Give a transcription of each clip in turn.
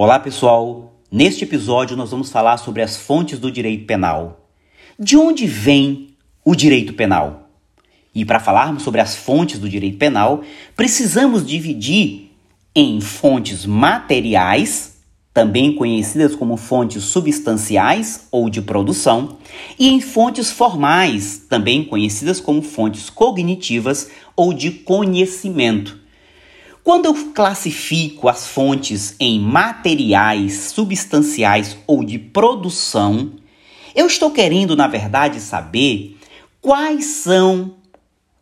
Olá, pessoal. Neste episódio nós vamos falar sobre as fontes do direito penal. De onde vem o direito penal? E para falarmos sobre as fontes do direito penal, precisamos dividir em fontes materiais, também conhecidas como fontes substanciais ou de produção, e em fontes formais, também conhecidas como fontes cognitivas ou de conhecimento. Quando eu classifico as fontes em materiais, substanciais ou de produção, eu estou querendo, na verdade, saber quais são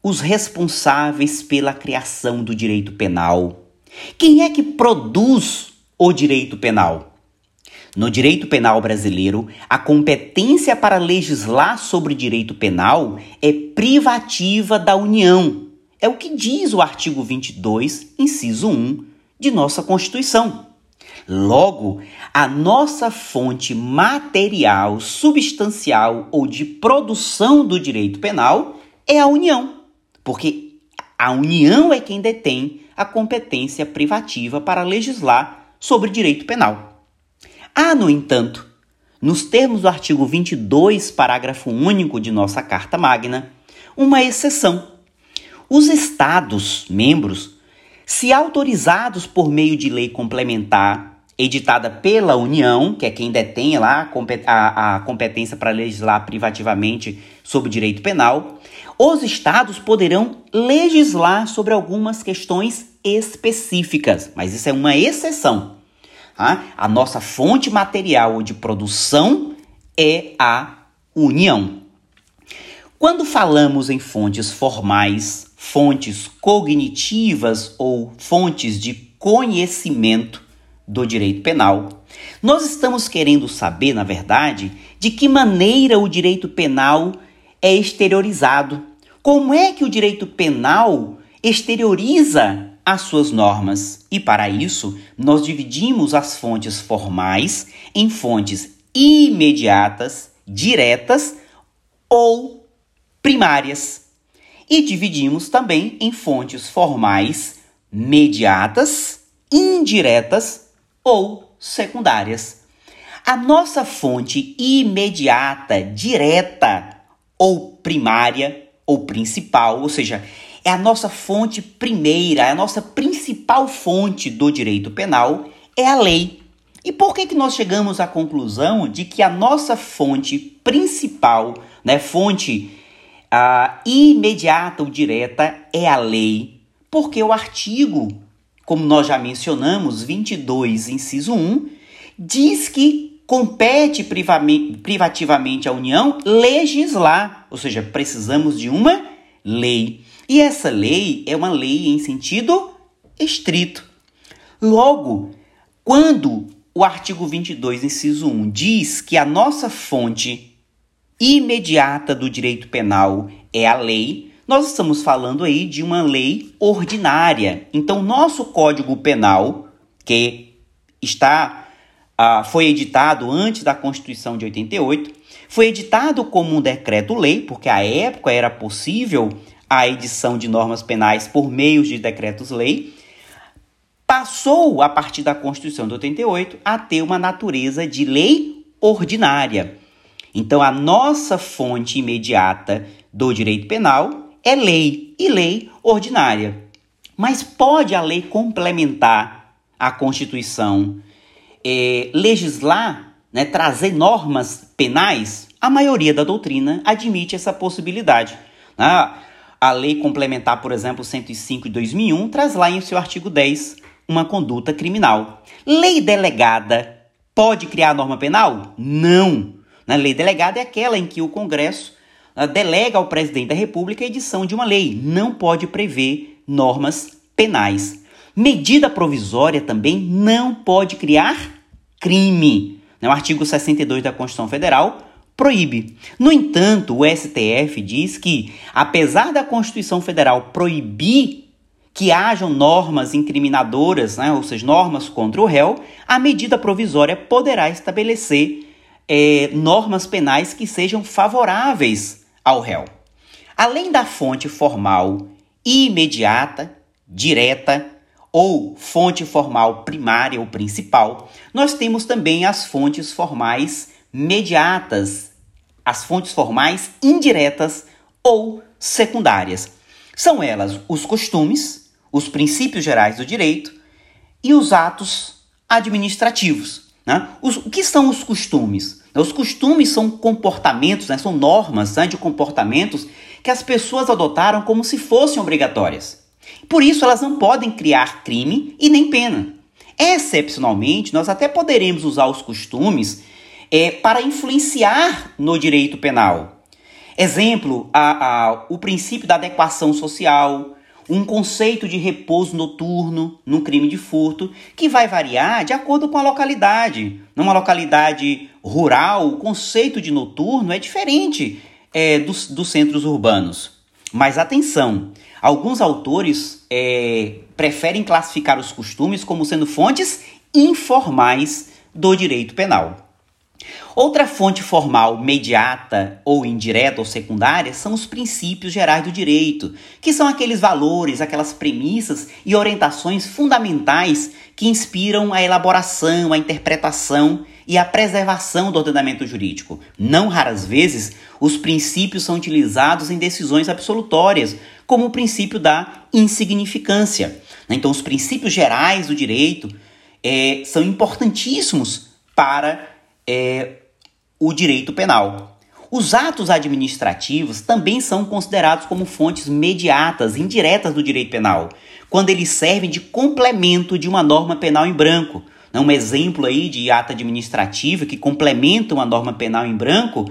os responsáveis pela criação do direito penal. Quem é que produz o direito penal? No direito penal brasileiro, a competência para legislar sobre direito penal é privativa da União é o que diz o artigo 22, inciso 1 de nossa Constituição. Logo, a nossa fonte material, substancial ou de produção do direito penal é a União, porque a União é quem detém a competência privativa para legislar sobre direito penal. Há, no entanto, nos termos do artigo 22, parágrafo único de nossa Carta Magna, uma exceção os Estados membros, se autorizados por meio de lei complementar editada pela União, que é quem detém lá a, competência para legislar privativamente sobre direito penal, os estados poderão legislar sobre algumas questões específicas, mas isso é uma exceção. Tá? A nossa fonte material de produção é a União. Quando falamos em fontes formais, fontes cognitivas ou fontes de conhecimento do direito penal. Nós estamos querendo saber, na verdade, de que maneira o direito penal é exteriorizado. Como é que o direito penal exterioriza as suas normas? E para isso, nós dividimos as fontes formais em fontes imediatas, diretas ou primárias e dividimos também em fontes formais mediatas, indiretas ou secundárias. A nossa fonte imediata, direta ou primária ou principal, ou seja, é a nossa fonte primeira, é a nossa principal fonte do direito penal, é a lei. E por que, que nós chegamos à conclusão de que a nossa fonte principal, né, fonte a imediata ou direta é a lei, porque o artigo, como nós já mencionamos, 22, inciso 1, diz que compete privativamente à União legislar, ou seja, precisamos de uma lei. E essa lei é uma lei em sentido estrito. Logo, quando o artigo 22, inciso 1 diz que a nossa fonte imediata do direito penal é a lei, nós estamos falando aí de uma lei ordinária. Então, nosso Código Penal, que está uh, foi editado antes da Constituição de 88, foi editado como um decreto-lei, porque à época era possível a edição de normas penais por meio de decretos-lei, passou, a partir da Constituição de 88, a ter uma natureza de lei ordinária. Então, a nossa fonte imediata do direito penal é lei e lei ordinária. Mas pode a lei complementar a Constituição, é, legislar, né, trazer normas penais? A maioria da doutrina admite essa possibilidade. Ah, a lei complementar, por exemplo, 105 de 2001, traz lá em seu artigo 10 uma conduta criminal. Lei delegada pode criar norma penal? Não. Na lei delegada é aquela em que o Congresso uh, delega ao presidente da República a edição de uma lei, não pode prever normas penais. Medida provisória também não pode criar crime. O artigo 62 da Constituição Federal proíbe. No entanto, o STF diz que, apesar da Constituição Federal proibir que hajam normas incriminadoras, né, ou seja, normas contra o réu, a medida provisória poderá estabelecer é, normas penais que sejam favoráveis ao réu. Além da fonte formal imediata, direta ou fonte formal primária ou principal, nós temos também as fontes formais mediatas, as fontes formais indiretas ou secundárias. São elas os costumes, os princípios gerais do direito e os atos administrativos. Né? Os, o que são os costumes? Os costumes são comportamentos, né? são normas né, de comportamentos que as pessoas adotaram como se fossem obrigatórias. Por isso, elas não podem criar crime e nem pena. Excepcionalmente, nós até poderemos usar os costumes é, para influenciar no direito penal. Exemplo, a, a, o princípio da adequação social, um conceito de repouso noturno num crime de furto, que vai variar de acordo com a localidade. Numa localidade rural, o conceito de noturno é diferente é, dos, dos centros urbanos. Mas atenção, alguns autores é, preferem classificar os costumes como sendo fontes informais do direito penal. Outra fonte formal mediata ou indireta ou secundária são os princípios gerais do direito, que são aqueles valores, aquelas premissas e orientações fundamentais que inspiram a elaboração, a interpretação e a preservação do ordenamento jurídico. Não raras vezes, os princípios são utilizados em decisões absolutórias, como o princípio da insignificância. Então, os princípios gerais do direito é, são importantíssimos para é, o direito penal. Os atos administrativos também são considerados como fontes mediatas, indiretas do direito penal, quando eles servem de complemento de uma norma penal em branco. Um exemplo aí de ato administrativo que complementa uma norma penal em branco,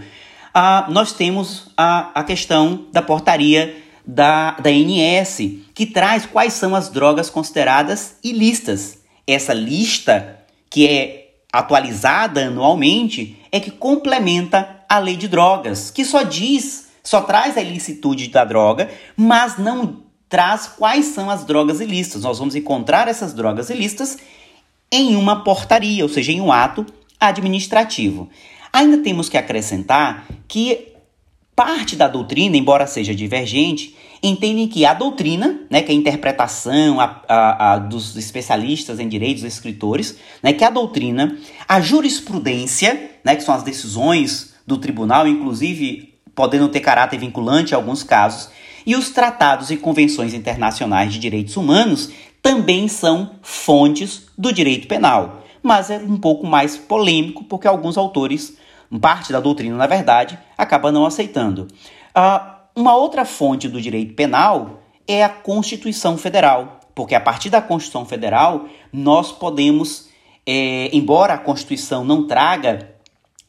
ah, nós temos a, a questão da portaria da, da ANS, que traz quais são as drogas consideradas ilícitas. Essa lista, que é atualizada anualmente, é que complementa a lei de drogas, que só diz, só traz a ilicitude da droga, mas não traz quais são as drogas ilícitas. Nós vamos encontrar essas drogas ilícitas em uma portaria, ou seja, em um ato administrativo. Ainda temos que acrescentar que parte da doutrina, embora seja divergente, entendem que a doutrina, né, que é a interpretação a, a, a dos especialistas em direitos, dos escritores, né, que a doutrina, a jurisprudência, né, que são as decisões do tribunal, inclusive podendo ter caráter vinculante em alguns casos, e os tratados e convenções internacionais de direitos humanos também são fontes do direito penal. Mas é um pouco mais polêmico, porque alguns autores, parte da doutrina, na verdade, acaba não aceitando. Uh, uma outra fonte do direito penal é a Constituição Federal, porque a partir da Constituição Federal nós podemos, é, embora a Constituição não traga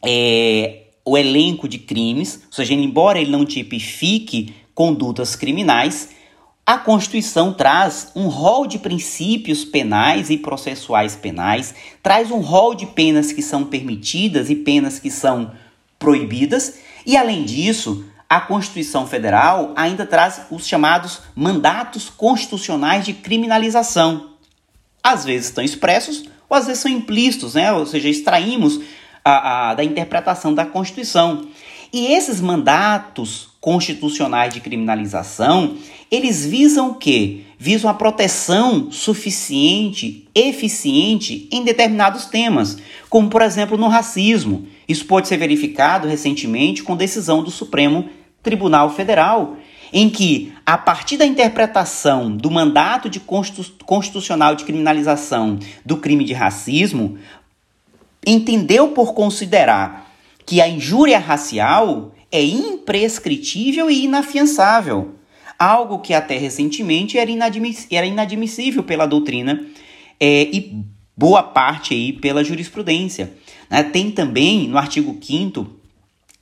é, o elenco de crimes, ou seja, embora ele não tipifique condutas criminais, a Constituição traz um rol de princípios penais e processuais penais, traz um rol de penas que são permitidas e penas que são proibidas, e além disso, a Constituição Federal ainda traz os chamados mandatos constitucionais de criminalização. Às vezes estão expressos ou às vezes são implícitos, né? ou seja, extraímos a, a, da interpretação da Constituição. E esses mandatos constitucionais de criminalização, eles visam o quê? Visam a proteção suficiente, eficiente em determinados temas, como por exemplo no racismo. Isso pode ser verificado recentemente com decisão do Supremo Tribunal Federal, em que, a partir da interpretação do mandato de constitucional de criminalização do crime de racismo, entendeu por considerar que a injúria racial é imprescritível e inafiançável, algo que até recentemente era, inadmiss era inadmissível pela doutrina é, e boa parte aí pela jurisprudência. Né? Tem também no artigo 5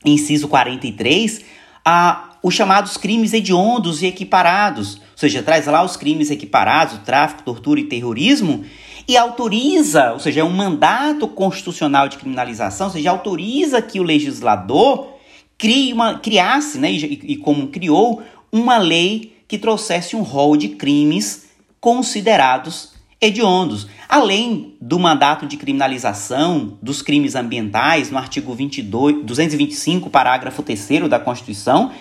inciso 43, a, os chamados crimes hediondos e equiparados, ou seja, traz lá os crimes equiparados, tráfico, tortura e terrorismo, e autoriza, ou seja, é um mandato constitucional de criminalização, ou seja, autoriza que o legislador crie uma, criasse, né, e, e como criou, uma lei que trouxesse um rol de crimes considerados hediondos, além do mandato de criminalização dos crimes ambientais no artigo 22, 225, parágrafo 3 da Constituição,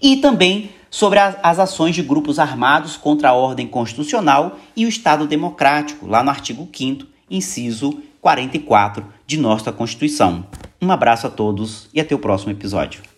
e também sobre as ações de grupos armados contra a ordem constitucional e o Estado democrático, lá no artigo 5 inciso 44 de nossa Constituição. Um abraço a todos e até o próximo episódio.